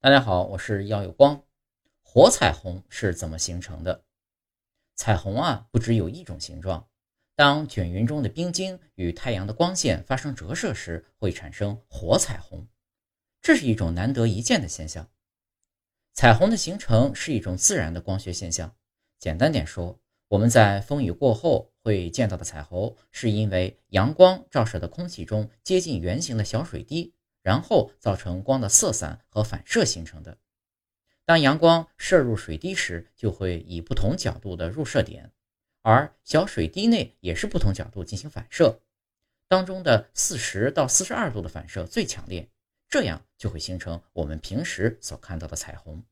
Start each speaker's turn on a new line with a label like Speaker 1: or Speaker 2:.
Speaker 1: 大家好，我是耀有光。火彩虹是怎么形成的？彩虹啊，不只有一种形状。当卷云中的冰晶与太阳的光线发生折射时，会产生火彩虹。这是一种难得一见的现象。彩虹的形成是一种自然的光学现象。简单点说，我们在风雨过后会见到的彩虹，是因为阳光照射的空气中接近圆形的小水滴。然后造成光的色散和反射形成的。当阳光射入水滴时，就会以不同角度的入射点，而小水滴内也是不同角度进行反射，当中的四十到四十二度的反射最强烈，这样就会形成我们平时所看到的彩虹。